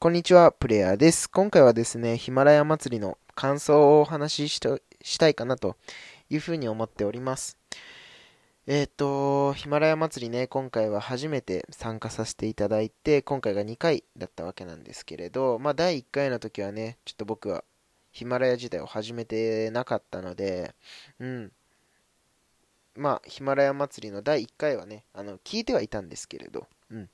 こんにちは、プレイヤーです。今回はですね、ヒマラヤ祭りの感想をお話ししたいかなというふうに思っております。えっ、ー、と、ヒマラヤ祭りね、今回は初めて参加させていただいて、今回が2回だったわけなんですけれど、まあ、第1回の時はね、ちょっと僕はヒマラヤ時代を始めてなかったので、うん。まあ、ヒマラヤ祭りの第1回はね、あの、聞いてはいたんですけれど、うん。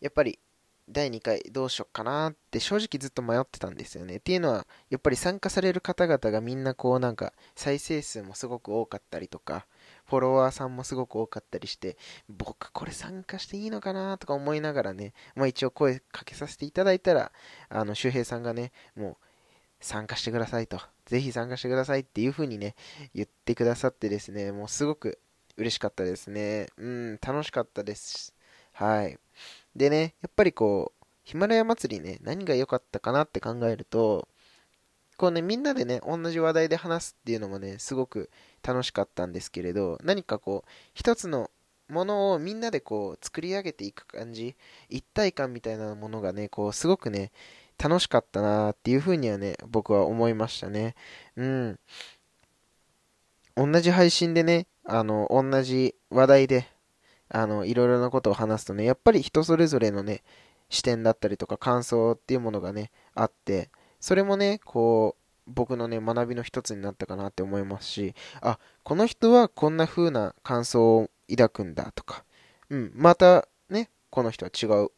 やっぱり第2回どうしよっかなって正直ずっと迷ってたんですよね。っていうのは、やっぱり参加される方々がみんなこうなんか再生数もすごく多かったりとか、フォロワーさんもすごく多かったりして、僕これ参加していいのかなとか思いながらね、まあ一応声かけさせていただいたら、あの、周平さんがね、もう参加してくださいと、ぜひ参加してくださいっていう風にね、言ってくださってですね、もうすごく嬉しかったですね。うん、楽しかったです。はい。でね、やっぱりこう、ヒマラヤ祭りね、何が良かったかなって考えると、こうね、みんなでね、同じ話題で話すっていうのもね、すごく楽しかったんですけれど、何かこう、一つのものをみんなでこう、作り上げていく感じ、一体感みたいなものがね、こう、すごくね、楽しかったなーっていうふうにはね、僕は思いましたね。うん。同じ配信でね、あの、同じ話題であの、いろいろなことを話すとね、やっぱり人それぞれのね、視点だったりとか感想っていうものがね、あって、それもね、こう、僕のね、学びの一つになったかなって思いますし、あ、この人はこんな風な感想を抱くんだとか、うん、またね、この人は違う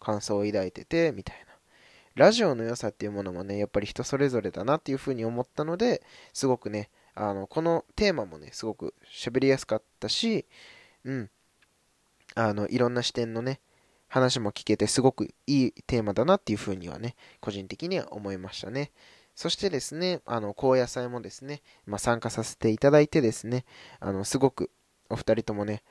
感想を抱いてて、みたいな。ラジオの良さっていうものもね、やっぱり人それぞれだなっていう風に思ったので、すごくね、あの、このテーマもね、すごく喋りやすかったし、うん、あの、いろんな視点のね、話も聞けてすごくいいテーマだなっていうふうにはね、個人的には思いましたね。そしてですね、あの、高野菜もですね、まあ、参加させていただいてですね、あの、すごくお二人ともね、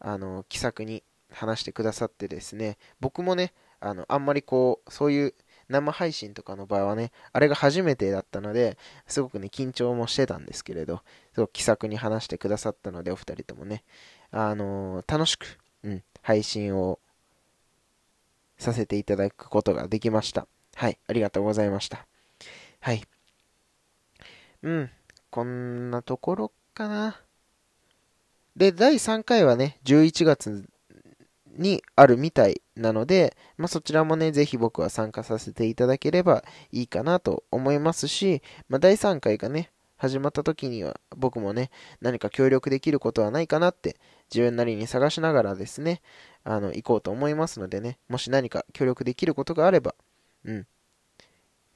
あの、気さくに話してくださってですね、僕もね、あの、あんまりこう、そういう生配信とかの場合はね、あれが初めてだったので、すごくね、緊張もしてたんですけれど、すごく気さくに話してくださったので、お二人ともね、あの、楽しくうん、配信をさせていただくことができました。はい、ありがとうございました。はい。うん、こんなところかな。で、第3回はね、11月にあるみたいなので、まあ、そちらもね、ぜひ僕は参加させていただければいいかなと思いますし、まあ、第3回がね、始まった時には僕もね、何か協力できることはないかなって自分なりに探しながらですね、あの、行こうと思いますのでね、もし何か協力できることがあれば、うん、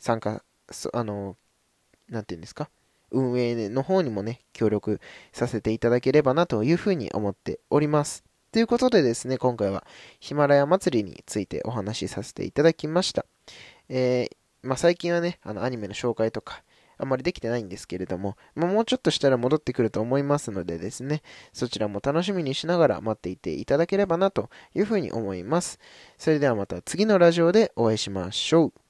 参加、あの、なんて言うんですか、運営の方にもね、協力させていただければなというふうに思っております。ということでですね、今回はヒマラヤ祭りについてお話しさせていただきました。えー、まあ、最近はね、あのアニメの紹介とか、あんまりできてないんですけれども、まあ、もうちょっとしたら戻ってくると思いますのでですね、そちらも楽しみにしながら待っていていただければなというふうに思います。それではまた次のラジオでお会いしましょう。